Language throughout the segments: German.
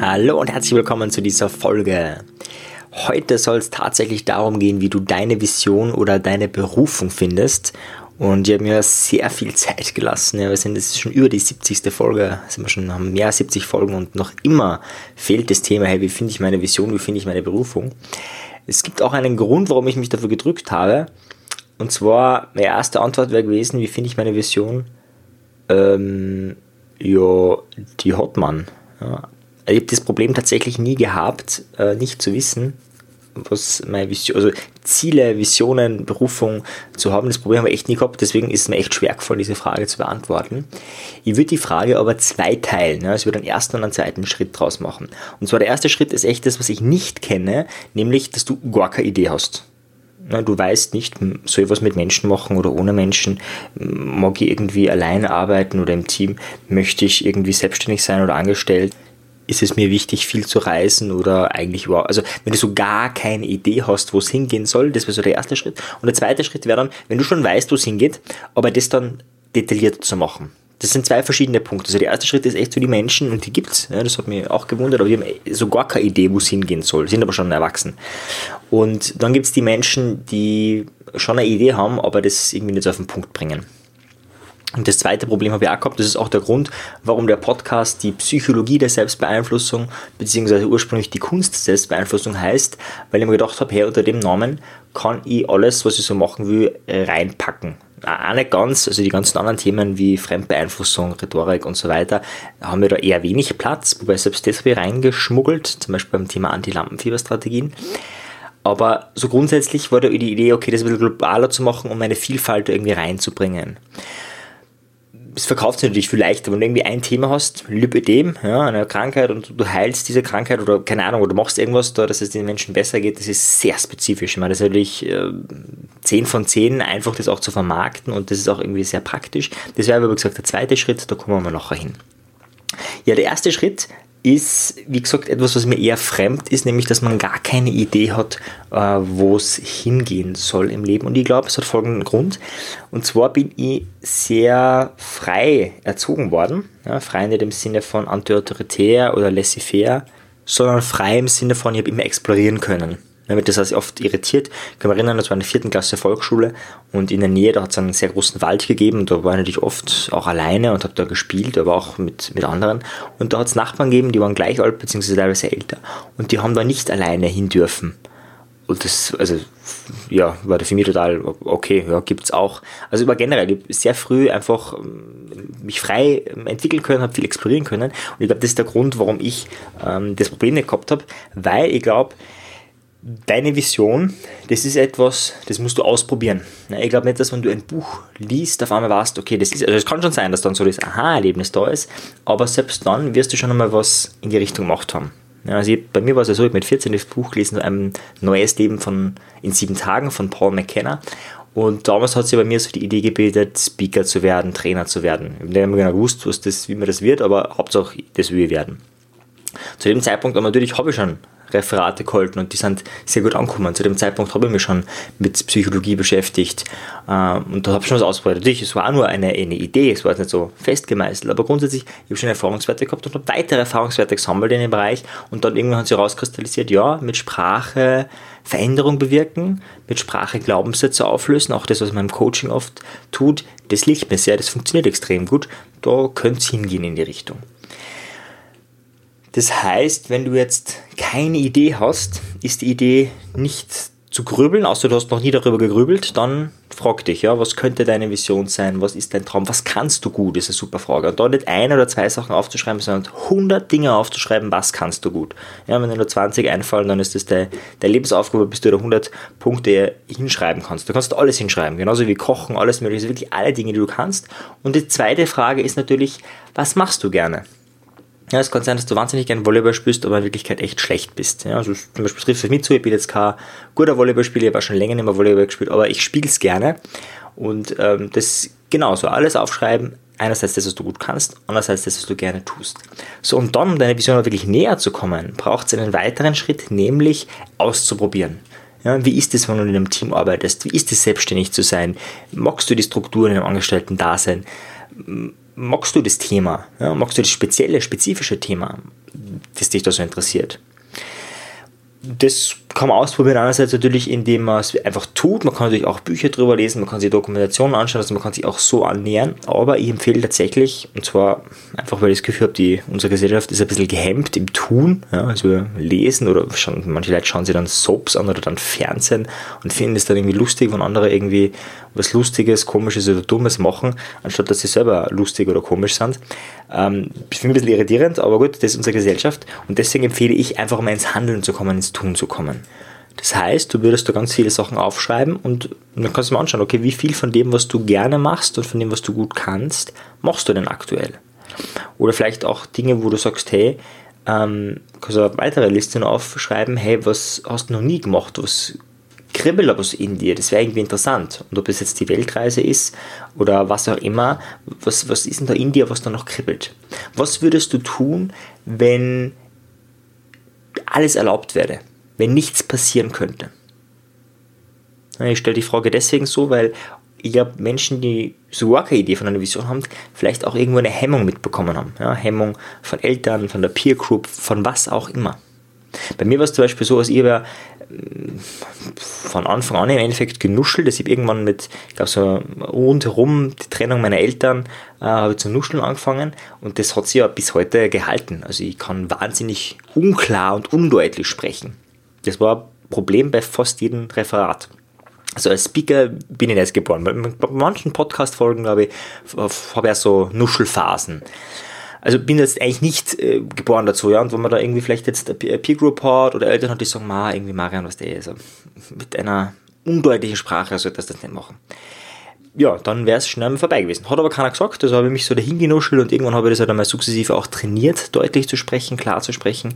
Hallo und herzlich willkommen zu dieser Folge. Heute soll es tatsächlich darum gehen, wie du deine Vision oder deine Berufung findest. Und ich habe mir sehr viel Zeit gelassen. Ja, wir sind, ist schon über die 70. Folge, sind wir schon, haben mehr als 70 Folgen und noch immer fehlt das Thema, hey, wie finde ich meine Vision, wie finde ich meine Berufung. Es gibt auch einen Grund, warum ich mich dafür gedrückt habe. Und zwar, meine erste Antwort wäre gewesen, wie finde ich meine Vision? Ähm, ja, die hat man. Ja, ich habe das Problem tatsächlich nie gehabt, äh, nicht zu wissen, was meine Vision, also Ziele, Visionen, Berufung zu haben. Das Problem habe ich echt nie gehabt, deswegen ist es mir echt schwer gefallen, diese Frage zu beantworten. Ich würde die Frage aber zweiteilen. Ja, also ich würde einen ersten und einen zweiten Schritt draus machen. Und zwar der erste Schritt ist echt das, was ich nicht kenne, nämlich, dass du gar keine Idee hast. Ja, du weißt nicht, soll ich was mit Menschen machen oder ohne Menschen? Mag ich irgendwie allein arbeiten oder im Team? Möchte ich irgendwie selbstständig sein oder angestellt? ist es mir wichtig, viel zu reisen oder eigentlich überhaupt, also wenn du so gar keine Idee hast, wo es hingehen soll, das wäre so der erste Schritt. Und der zweite Schritt wäre dann, wenn du schon weißt, wo es hingeht, aber das dann detailliert zu machen. Das sind zwei verschiedene Punkte. Also der erste Schritt ist echt für die Menschen, und die gibt's, ja, das hat mich auch gewundert, aber die haben so gar keine Idee, wo es hingehen soll, sind aber schon erwachsen. Und dann gibt es die Menschen, die schon eine Idee haben, aber das irgendwie nicht auf den Punkt bringen. Und das zweite Problem habe ich auch gehabt, das ist auch der Grund, warum der Podcast die Psychologie der Selbstbeeinflussung beziehungsweise ursprünglich die Kunst der Selbstbeeinflussung heißt, weil ich mir gedacht habe, hey, unter dem Namen kann ich alles, was ich so machen will, reinpacken. Auch nicht ganz, also die ganzen anderen Themen wie Fremdbeeinflussung, Rhetorik und so weiter, haben wir da eher wenig Platz, wobei selbst das habe ich reingeschmuggelt, zum Beispiel beim Thema Anti-Lampenfieber-Strategien. Aber so grundsätzlich war da die Idee, okay, das ein bisschen globaler zu machen, um meine Vielfalt irgendwie reinzubringen es verkauft sich natürlich viel leichter, wenn du irgendwie ein Thema hast, Lipödem, ja, eine Krankheit und du heilst diese Krankheit oder keine Ahnung, oder machst irgendwas da, dass es den Menschen besser geht, das ist sehr spezifisch. Ich meine, das ist natürlich äh, 10 von 10 einfach das auch zu vermarkten und das ist auch irgendwie sehr praktisch. Das wäre aber, wie gesagt, der zweite Schritt, da kommen wir nachher hin. Ja, der erste Schritt ist, wie gesagt, etwas, was mir eher fremd ist, nämlich, dass man gar keine Idee hat, äh, wo es hingehen soll im Leben. Und ich glaube, es hat folgenden Grund. Und zwar bin ich sehr frei erzogen worden. Ja, frei nicht im Sinne von anti-autoritär oder laissez-faire, sondern frei im Sinne von, ich habe immer explorieren können. Damit das heißt oft irritiert. Ich kann mich erinnern, das war eine vierten Klasse Volksschule und in der Nähe, da hat es einen sehr großen Wald gegeben da war ich natürlich oft auch alleine und habe da gespielt, aber auch mit, mit anderen. Und da hat es Nachbarn gegeben, die waren gleich alt, beziehungsweise teilweise älter. Und die haben da nicht alleine hin dürfen. Und das, also, ja, war für mich total okay, ja, gibt's auch. Also über generell, ich sehr früh einfach ähm, mich frei entwickeln können, habe viel explorieren können. Und ich glaube, das ist der Grund, warum ich ähm, das Problem nicht gehabt habe, weil ich glaube, deine Vision, das ist etwas, das musst du ausprobieren. Ich glaube nicht, dass wenn du ein Buch liest, auf einmal weißt, okay, das ist, also es kann schon sein, dass dann so das Aha-Erlebnis da ist, aber selbst dann wirst du schon einmal was in die Richtung gemacht haben. also ich, bei mir war es ja so, ich habe mit 14 das Buch gelesen, ein neues Leben von, in sieben Tagen von Paul McKenna und damals hat sich bei mir so die Idee gebildet, Speaker zu werden, Trainer zu werden. Ich habe nicht immer genau gewusst, was das, wie man das wird, aber Hauptsache, das will ich werden. Zu dem Zeitpunkt, aber natürlich habe ich schon Referate gehalten und die sind sehr gut angekommen. Zu dem Zeitpunkt habe ich mich schon mit Psychologie beschäftigt ähm, und da habe ich schon was ausprobiert. Natürlich, es war auch nur eine, eine Idee, es war jetzt nicht so festgemeißelt, aber grundsätzlich, ich habe schon Erfahrungswerte gehabt und habe weitere Erfahrungswerte gesammelt in dem Bereich und dann irgendwann hat sich herauskristallisiert, ja, mit Sprache Veränderung bewirken, mit Sprache Glaubenssätze auflösen, auch das, was man im Coaching oft tut, das liegt mir sehr, das funktioniert extrem gut, da könnte es hingehen in die Richtung. Das heißt, wenn du jetzt keine Idee hast, ist die Idee nicht zu grübeln, außer du hast noch nie darüber gegrübelt, dann frag dich, ja, was könnte deine Vision sein, was ist dein Traum, was kannst du gut, ist eine super Frage. Und da nicht ein oder zwei Sachen aufzuschreiben, sondern 100 Dinge aufzuschreiben, was kannst du gut. Ja, wenn dir nur 20 einfallen, dann ist das deine Lebensaufgabe, bis du da 100 Punkte hinschreiben kannst. Du kannst alles hinschreiben, genauso wie kochen, alles mögliche, also wirklich alle Dinge, die du kannst. Und die zweite Frage ist natürlich, was machst du gerne? Ja, es kann sein, dass du wahnsinnig gern Volleyball spielst, aber in Wirklichkeit echt schlecht bist. Ja, also zum Beispiel trifft es mich zu, ich bin jetzt kein guter Volleyballspieler, ich habe schon länger nicht mehr Volleyball gespielt, aber ich spiele es gerne. Und ähm, das genauso, alles aufschreiben, einerseits das, was du gut kannst, andererseits das, was du gerne tust. So, und dann, um deiner Vision wirklich näher zu kommen, braucht es einen weiteren Schritt, nämlich auszuprobieren. Ja, wie ist es, wenn du in einem Team arbeitest? Wie ist es, selbstständig zu sein? Magst du die Strukturen einem Angestellten-Dasein? Magst du das Thema? Ja, magst du das spezielle, spezifische Thema, das dich da so interessiert? das kann man ausprobieren, einerseits natürlich, indem man es einfach tut. Man kann natürlich auch Bücher drüber lesen, man kann sich Dokumentationen anschauen, also man kann sich auch so annähern. Aber ich empfehle tatsächlich, und zwar einfach, weil ich das Gefühl habe, die, unsere Gesellschaft ist ein bisschen gehemmt im Tun. Ja, also lesen oder schon, manche Leute schauen sich dann Soaps an oder dann Fernsehen und finden es dann irgendwie lustig, wenn andere irgendwie was Lustiges, Komisches oder Dummes machen, anstatt dass sie selber lustig oder komisch sind. Ähm, ich finde ein bisschen irritierend, aber gut, das ist unsere Gesellschaft und deswegen empfehle ich einfach mal ins Handeln zu kommen, ins Tun zu kommen. Das heißt, du würdest da ganz viele Sachen aufschreiben und dann kannst du mal anschauen, okay, wie viel von dem, was du gerne machst und von dem, was du gut kannst, machst du denn aktuell? Oder vielleicht auch Dinge, wo du sagst, hey, ähm, kannst du eine weitere Liste noch aufschreiben, hey, was hast du noch nie gemacht, was kribbelt was in dir, das wäre irgendwie interessant. Und ob es jetzt die Weltreise ist oder was auch immer, was, was ist denn da in dir, was da noch kribbelt? Was würdest du tun, wenn alles erlaubt wäre, wenn nichts passieren könnte? Ich stelle die Frage deswegen so, weil ich glaube, Menschen, die so gar keine Idee von einer Vision haben, vielleicht auch irgendwo eine Hemmung mitbekommen haben. Ja, Hemmung von Eltern, von der Peer Group, von was auch immer. Bei mir war es zum Beispiel so, als ich war von Anfang an im Endeffekt genuschelt. Ich habe irgendwann mit, ich glaube so rundherum die Trennung meiner Eltern, äh, habe ich zu nuscheln angefangen und das hat sich ja bis heute gehalten. Also ich kann wahnsinnig unklar und undeutlich sprechen. Das war ein Problem bei fast jedem Referat. Also als Speaker bin ich nicht geboren. Bei manchen Podcast-Folgen, glaube ich, habe ich ja so Nuschelphasen. Also bin jetzt eigentlich nicht äh, geboren dazu, ja. Und wenn man da irgendwie vielleicht jetzt Peer Group hat oder Eltern hat, die sagen, ma, irgendwie Marian, was der ist, also mit einer undeutlichen Sprache solltest du das nicht machen. Ja, dann wäre es schnell vorbei gewesen. Hat aber keiner gesagt, also habe ich mich so dahin genuschelt und irgendwann habe ich das halt einmal sukzessive auch trainiert, deutlich zu sprechen, klar zu sprechen.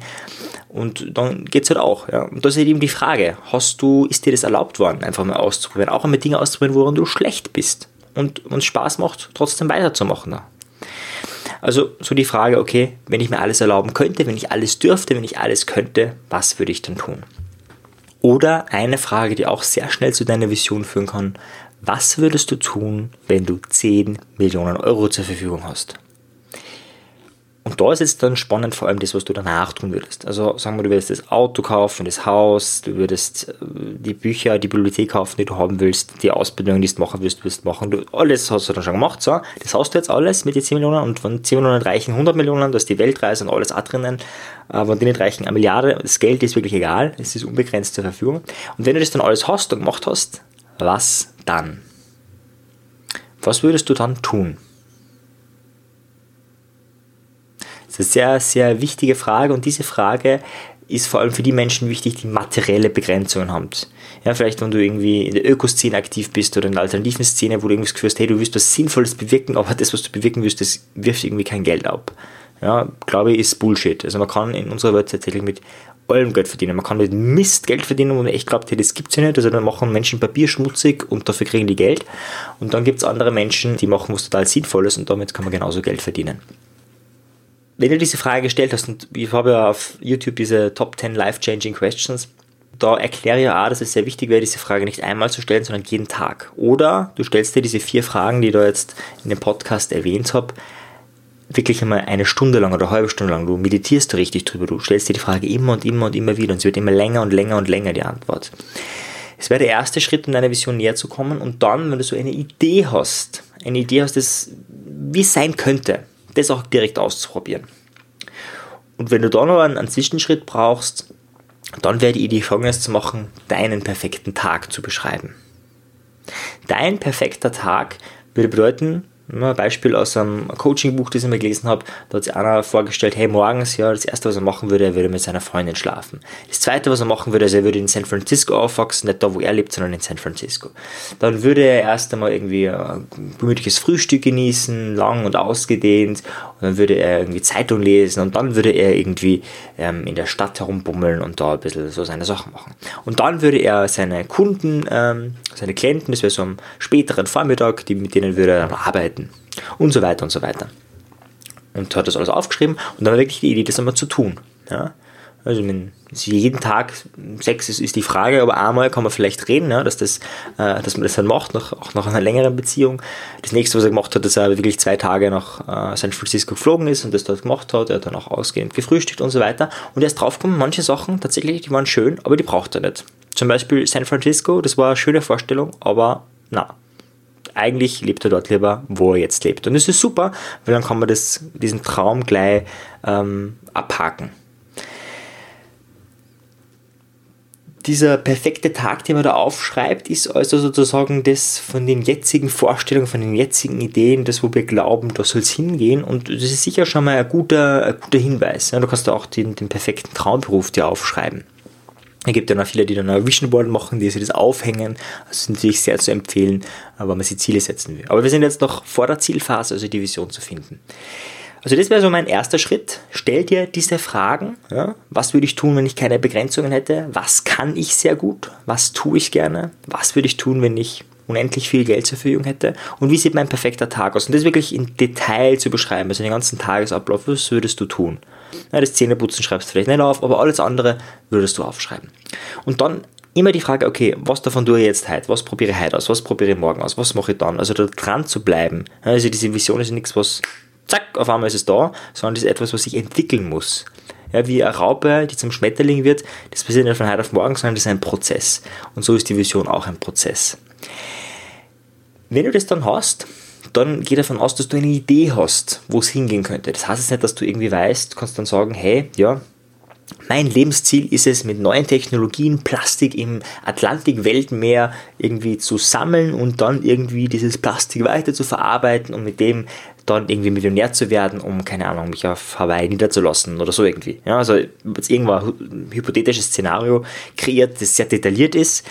Und dann geht es halt auch. Ja. Und da ist halt eben die Frage, hast du, ist dir das erlaubt worden, einfach mal auszuprobieren, auch einmal Dinge auszuprobieren, woran du schlecht bist und uns Spaß macht, trotzdem weiterzumachen. Also so die Frage, okay, wenn ich mir alles erlauben könnte, wenn ich alles dürfte, wenn ich alles könnte, was würde ich dann tun? Oder eine Frage, die auch sehr schnell zu deiner Vision führen kann, was würdest du tun, wenn du 10 Millionen Euro zur Verfügung hast? Und da ist jetzt dann spannend vor allem das, was du danach tun würdest. Also sagen wir, du würdest das Auto kaufen, das Haus, du würdest äh, die Bücher, die Bibliothek kaufen, die du haben willst, die Ausbildung, die du machen willst, wirst machen. Du, alles hast du dann schon gemacht. So, das hast du jetzt alles mit den 10 Millionen und von 10 Millionen reichen 100 Millionen, da ist die Weltreise und alles auch drinnen. Aber von denen reichen eine Milliarde. Das Geld ist wirklich egal, es ist unbegrenzt zur Verfügung. Und wenn du das dann alles hast und gemacht hast, was dann? Was würdest du dann tun? Das ist eine sehr, sehr wichtige Frage und diese Frage ist vor allem für die Menschen wichtig, die materielle Begrenzungen haben. Ja, vielleicht wenn du irgendwie in der Ökoszene aktiv bist oder in der alternativen Szene, wo du irgendwie das hast, hey, du willst was Sinnvolles bewirken, aber das, was du bewirken willst, das wirft irgendwie kein Geld ab. Ja, glaube ich, ist Bullshit. Also man kann in unserer Welt tatsächlich mit allem Geld verdienen. Man kann mit Mist Geld verdienen, wo man echt glaubt, hey, das gibt es ja nicht. Also dann machen Menschen Papier schmutzig und dafür kriegen die Geld. Und dann gibt es andere Menschen, die machen was total Sinnvolles und damit kann man genauso Geld verdienen wenn du diese Frage gestellt hast, und ich habe ja auf YouTube diese Top 10 Life-Changing Questions, da erkläre ich ja auch, dass es sehr wichtig wäre, diese Frage nicht einmal zu stellen, sondern jeden Tag. Oder du stellst dir diese vier Fragen, die ich da jetzt in dem Podcast erwähnt habe, wirklich einmal eine Stunde lang oder eine halbe Stunde lang. Du meditierst richtig drüber. Du stellst dir die Frage immer und immer und immer wieder und sie wird immer länger und länger und länger die Antwort. Es wäre der erste Schritt, um deiner Vision näher zu kommen. Und dann, wenn du so eine Idee hast, eine Idee hast, das, wie es sein könnte, das auch direkt auszuprobieren. Und wenn du da noch einen, einen Zwischenschritt brauchst, dann wäre die Idee folgendes zu machen, deinen perfekten Tag zu beschreiben. Dein perfekter Tag würde bedeuten, ein Beispiel aus einem Coaching-Buch, das ich mir gelesen habe, da hat sich einer vorgestellt, hey, morgens, ja, das erste, was er machen würde, er würde mit seiner Freundin schlafen. Das zweite, was er machen würde, also er würde in San Francisco aufwachsen, nicht da, wo er lebt, sondern in San Francisco. Dann würde er erst einmal irgendwie ein gemütliches Frühstück genießen, lang und ausgedehnt, und dann würde er irgendwie Zeitung lesen und dann würde er irgendwie ähm, in der Stadt herumbummeln und da ein bisschen so seine Sachen machen. Und dann würde er seine Kunden, ähm, seine Klienten, das wäre so am späteren Vormittag, die, mit denen würde er dann arbeiten, arbeiten und so weiter und so weiter. Und hat das alles aufgeschrieben und dann war wirklich die Idee, das einmal zu tun. Ja? Also jeden Tag Sex ist, ist die Frage, aber einmal kann man vielleicht reden, ja, dass, das, äh, dass man das dann macht, nach, auch nach einer längeren Beziehung. Das nächste, was er gemacht hat, dass er wirklich zwei Tage nach äh, San Francisco geflogen ist und das dort gemacht hat. Er hat dann auch ausgehend gefrühstückt und so weiter. Und er ist draufgekommen, manche Sachen tatsächlich, die waren schön, aber die braucht er nicht. Zum Beispiel San Francisco, das war eine schöne Vorstellung, aber na, eigentlich lebt er dort lieber, wo er jetzt lebt. Und das ist super, weil dann kann man das, diesen Traum gleich ähm, abhaken. dieser perfekte Tag, den man da aufschreibt, ist also sozusagen das von den jetzigen Vorstellungen, von den jetzigen Ideen, das, wo wir glauben, da soll es hingehen. Und das ist sicher schon mal ein guter, ein guter Hinweis. Du kannst auch den, den perfekten Traumberuf dir aufschreiben. Es gibt ja noch viele, die dann ein Vision Board machen, die sich das aufhängen. Das ist natürlich sehr zu empfehlen, wenn man sich Ziele setzen will. Aber wir sind jetzt noch vor der Zielphase, also die Vision zu finden. Also das wäre so mein erster Schritt. Stell dir diese Fragen. Ja? Was würde ich tun, wenn ich keine Begrenzungen hätte? Was kann ich sehr gut? Was tue ich gerne? Was würde ich tun, wenn ich unendlich viel Geld zur Verfügung hätte? Und wie sieht mein perfekter Tag aus? Und das wirklich in Detail zu beschreiben, also den ganzen Tagesablauf, was würdest du tun? Ja, das Zähneputzen schreibst du vielleicht nicht auf, aber alles andere würdest du aufschreiben. Und dann immer die Frage, okay, was davon tue ich jetzt heute? Was probiere ich heute aus? Was probiere ich morgen aus? Was mache ich dann? Also da dran zu bleiben. Also diese Vision ist nichts, was zack, auf einmal ist es da, sondern das ist etwas, was sich entwickeln muss. Ja, wie eine Raupe, die zum Schmetterling wird, das passiert nicht von heute auf morgen, sondern das ist ein Prozess. Und so ist die Vision auch ein Prozess. Wenn du das dann hast, dann geh davon aus, dass du eine Idee hast, wo es hingehen könnte. Das heißt jetzt nicht, dass du irgendwie weißt, du kannst dann sagen, hey, ja, mein Lebensziel ist es, mit neuen Technologien Plastik im Atlantik-Weltmeer irgendwie zu sammeln und dann irgendwie dieses Plastik weiter zu verarbeiten und mit dem dann irgendwie Millionär zu werden, um, keine Ahnung, mich auf Hawaii niederzulassen oder so irgendwie. Ja, also jetzt irgendwann ein hypothetisches Szenario kreiert, das sehr detailliert ist.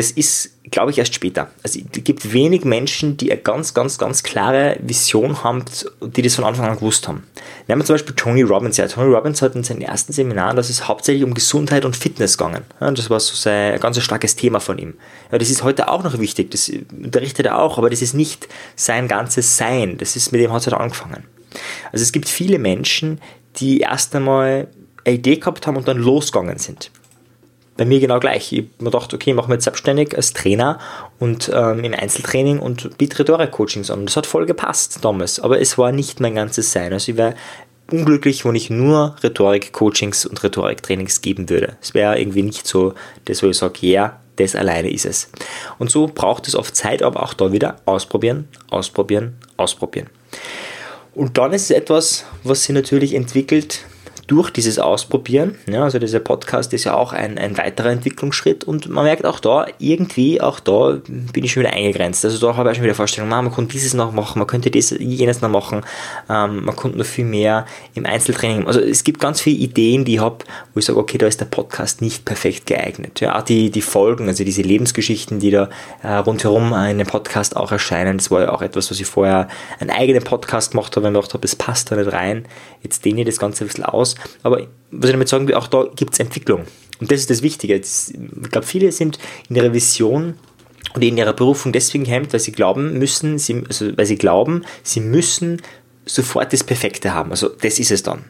Das ist, glaube ich, erst später. Also es gibt wenig Menschen, die eine ganz, ganz, ganz klare Vision haben, die das von Anfang an gewusst haben. Nehmen wir zum Beispiel Tony Robbins. Ja, Tony Robbins hat in seinen ersten Seminaren, das ist hauptsächlich um Gesundheit und Fitness gegangen. Ja, das war so sein ein ganz starkes Thema von ihm. Ja, das ist heute auch noch wichtig, das unterrichtet er auch, aber das ist nicht sein ganzes Sein. Das ist, mit dem hat es halt angefangen. Also es gibt viele Menschen, die erst einmal eine Idee gehabt haben und dann losgegangen sind bei mir genau gleich. Ich habe mir gedacht, okay, ich mache mich jetzt selbstständig als Trainer und ähm, im Einzeltraining und biete Rhetorik-Coachings an. Das hat voll gepasst damals, aber es war nicht mein ganzes Sein. Also ich wäre unglücklich, wenn ich nur Rhetorik-Coachings und Rhetorik-Trainings geben würde. Es wäre irgendwie nicht so das, wo ich sage, ja, yeah, das alleine ist es. Und so braucht es oft Zeit, aber auch da wieder ausprobieren, ausprobieren, ausprobieren. Und dann ist es etwas, was sich natürlich entwickelt durch dieses Ausprobieren, ja, also dieser Podcast ist ja auch ein, ein weiterer Entwicklungsschritt und man merkt auch da, irgendwie, auch da bin ich schon wieder eingegrenzt. Also da habe ich schon wieder Vorstellungen, man könnte dieses noch machen, man könnte das, jenes noch machen, ähm, man könnte noch viel mehr im Einzeltraining. Also es gibt ganz viele Ideen, die ich habe, wo ich sage, okay, da ist der Podcast nicht perfekt geeignet. Ja, auch die, die Folgen, also diese Lebensgeschichten, die da äh, rundherum in dem Podcast auch erscheinen, das war ja auch etwas, was ich vorher einen eigenen Podcast gemacht habe, ich gedacht habe, das passt da nicht rein. Jetzt dehne ich das Ganze ein bisschen aus aber was ich damit sagen will, auch da gibt es Entwicklung. Und das ist das Wichtige. Ich glaube, viele sind in ihrer Vision und in ihrer Berufung deswegen hemmt, weil sie glauben müssen, sie, also weil sie glauben, sie müssen sofort das Perfekte haben. Also das ist es dann.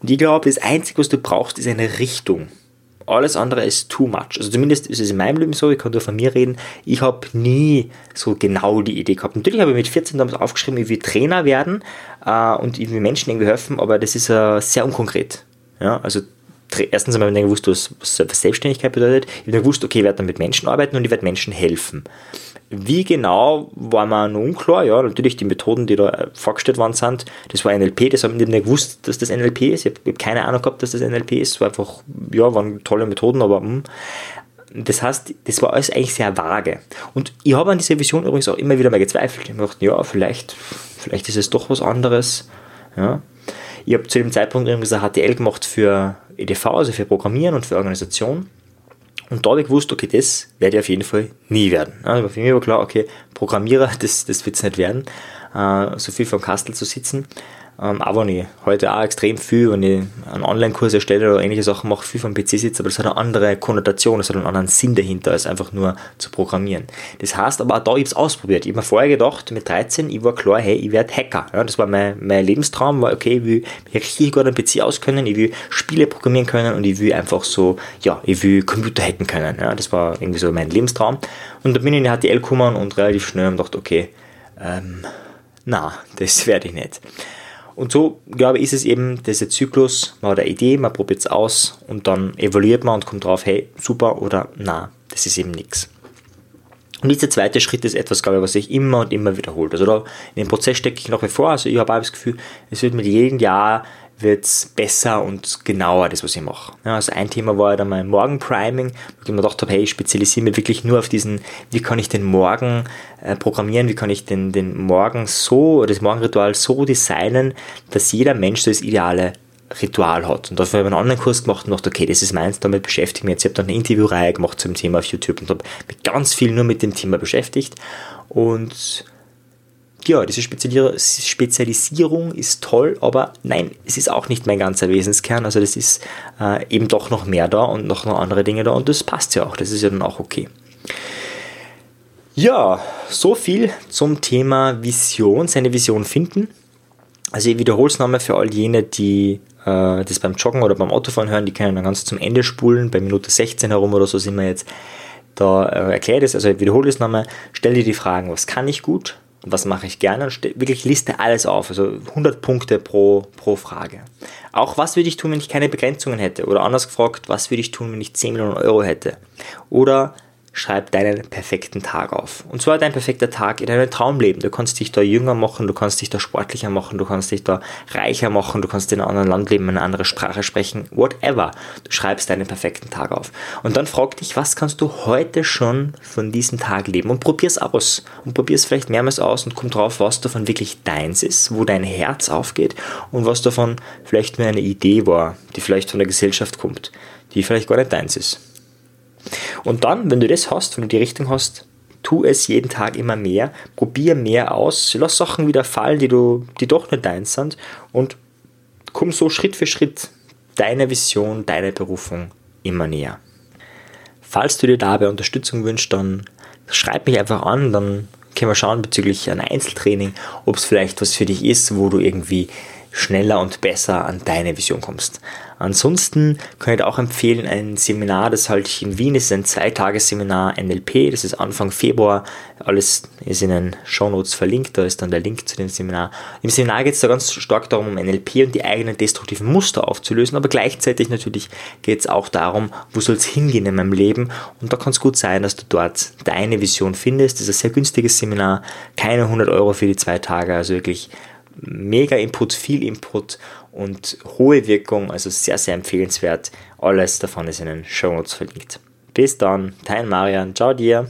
Und ich glaube, das Einzige, was du brauchst, ist eine Richtung. Alles andere ist too much. Also zumindest ist es in meinem Leben so, ich kann nur von mir reden, ich habe nie so genau die Idee gehabt. Natürlich habe ich mit 14 damals aufgeschrieben, ich will Trainer werden äh, und ich will Menschen irgendwie helfen, aber das ist äh, sehr unkonkret. Ja, also erstens habe ich gewusst, was, Selbstständigkeit bedeutet. Ich habe gewusst, okay, ich werde dann mit Menschen arbeiten und ich werde Menschen helfen. Wie genau war noch unklar. Ja, natürlich die Methoden, die da äh, vorgestellt worden sind, das war NLP, das habe ich nicht gewusst, dass das NLP ist. Ich habe keine Ahnung gehabt, dass das NLP ist. Es war einfach, ja, waren tolle Methoden, aber mh. Hm. das heißt, das war alles eigentlich sehr vage. Und ich habe an dieser Vision übrigens auch immer wieder mal gezweifelt. Ich gedacht, ja, vielleicht, vielleicht ist es doch was anderes. Ja. Ich habe zu dem Zeitpunkt irgendwie so HTL gemacht für EDV, also für Programmieren und für Organisation. Und da habe ich gewusst, okay, das werde ich auf jeden Fall nie werden. Also für mich war klar, okay, Programmierer, das, das wird es nicht werden, äh, so viel vom Kastel zu sitzen. Ähm, auch wenn ich heute auch extrem viel, wenn ich einen Online-Kurs erstelle oder ähnliche Sachen mache, viel vom PC sitze, aber das hat eine andere Konnotation, das hat einen anderen Sinn dahinter, als einfach nur zu programmieren. Das heißt aber auch da, ich habe es ausprobiert. Ich habe mir vorher gedacht, mit 13, ich war klar, hey, ich werde Hacker. Ja, das war mein, mein Lebenstraum, war okay, ich will mich richtig gut am PC auskennen, ich will Spiele programmieren können und ich will einfach so, ja, ich will Computer hacken können. Ja, das war irgendwie so mein Lebenstraum. Und da bin ich in die HTL gekommen und relativ schnell gedacht, okay, ähm, na, das werde ich nicht. Und so, glaube ich, ist es eben dieser Zyklus, man hat eine Idee, man probiert es aus und dann evaluiert man und kommt drauf, hey, super oder na, das ist eben nichts. Und dieser zweite Schritt ist etwas, glaube ich, was sich immer und immer wiederholt. Also da in den Prozess stecke ich noch wie vor. Also ich habe auch das Gefühl, es wird mit jedem Jahr wird es besser und genauer, das, was ich mache. Ja, also ein Thema war dann mein Morgen-Priming, wo ich mir gedacht habe, hey, ich spezialisiere mich wirklich nur auf diesen, wie kann ich den Morgen äh, programmieren, wie kann ich den, den Morgen so, das Morgenritual so designen, dass jeder Mensch das ideale Ritual hat. Und dafür habe ich einen anderen Kurs gemacht und dachte, okay, das ist meins, damit beschäftige ich mich jetzt. Ich habe dann eine Interviewreihe gemacht zum Thema auf YouTube und habe mich ganz viel nur mit dem Thema beschäftigt und ja, diese Spezialisierung ist toll, aber nein, es ist auch nicht mein ganzer Wesenskern. Also das ist äh, eben doch noch mehr da und noch, noch andere Dinge da und das passt ja auch. Das ist ja dann auch okay. Ja, so viel zum Thema Vision, seine Vision finden. Also ich wiederhole es nochmal für all jene, die äh, das beim Joggen oder beim Autofahren hören, die können dann ganz zum Ende spulen. Bei Minute 16 herum oder so sind wir jetzt. Da äh, erkläre ich das, also ich wiederhole es nochmal. Stell dir die Fragen, was kann ich gut? Was mache ich gerne und wirklich liste alles auf, also 100 Punkte pro, pro Frage. Auch was würde ich tun, wenn ich keine Begrenzungen hätte? Oder anders gefragt, was würde ich tun, wenn ich 10 Millionen Euro hätte? Oder schreib deinen perfekten Tag auf. Und zwar dein perfekter Tag in deinem Traumleben. Du kannst dich da jünger machen, du kannst dich da sportlicher machen, du kannst dich da reicher machen, du kannst in einem anderen Land leben, eine andere Sprache sprechen, whatever. Du schreibst deinen perfekten Tag auf. Und dann frag dich, was kannst du heute schon von diesem Tag leben? Und probier's aus. Und probier's vielleicht mehrmals aus und komm drauf, was davon wirklich deins ist, wo dein Herz aufgeht und was davon vielleicht nur eine Idee war, die vielleicht von der Gesellschaft kommt, die vielleicht gar nicht deins ist. Und dann, wenn du das hast, wenn du die Richtung hast, tu es jeden Tag immer mehr, probier mehr aus, lass Sachen wieder fallen, die, du, die doch nicht deins sind und komm so Schritt für Schritt deiner Vision, deiner Berufung immer näher. Falls du dir dabei Unterstützung wünschst, dann schreib mich einfach an, dann können wir schauen bezüglich ein Einzeltraining, ob es vielleicht was für dich ist, wo du irgendwie schneller und besser an deine Vision kommst. Ansonsten kann ich auch empfehlen, ein Seminar, das halte ich in Wien, das ist ein Zweitagesseminar NLP, das ist Anfang Februar, alles ist in den Shownotes verlinkt, da ist dann der Link zu dem Seminar. Im Seminar geht es da ganz stark darum, um NLP und die eigenen destruktiven Muster aufzulösen, aber gleichzeitig natürlich geht es auch darum, wo soll es hingehen in meinem Leben. Und da kann es gut sein, dass du dort deine Vision findest. Das ist ein sehr günstiges Seminar, keine 100 Euro für die zwei Tage, also wirklich mega Input, viel Input und hohe Wirkung, also sehr, sehr empfehlenswert. Alles davon ist in den Show Notes verlinkt. Bis dann, dein Marian, ciao dir.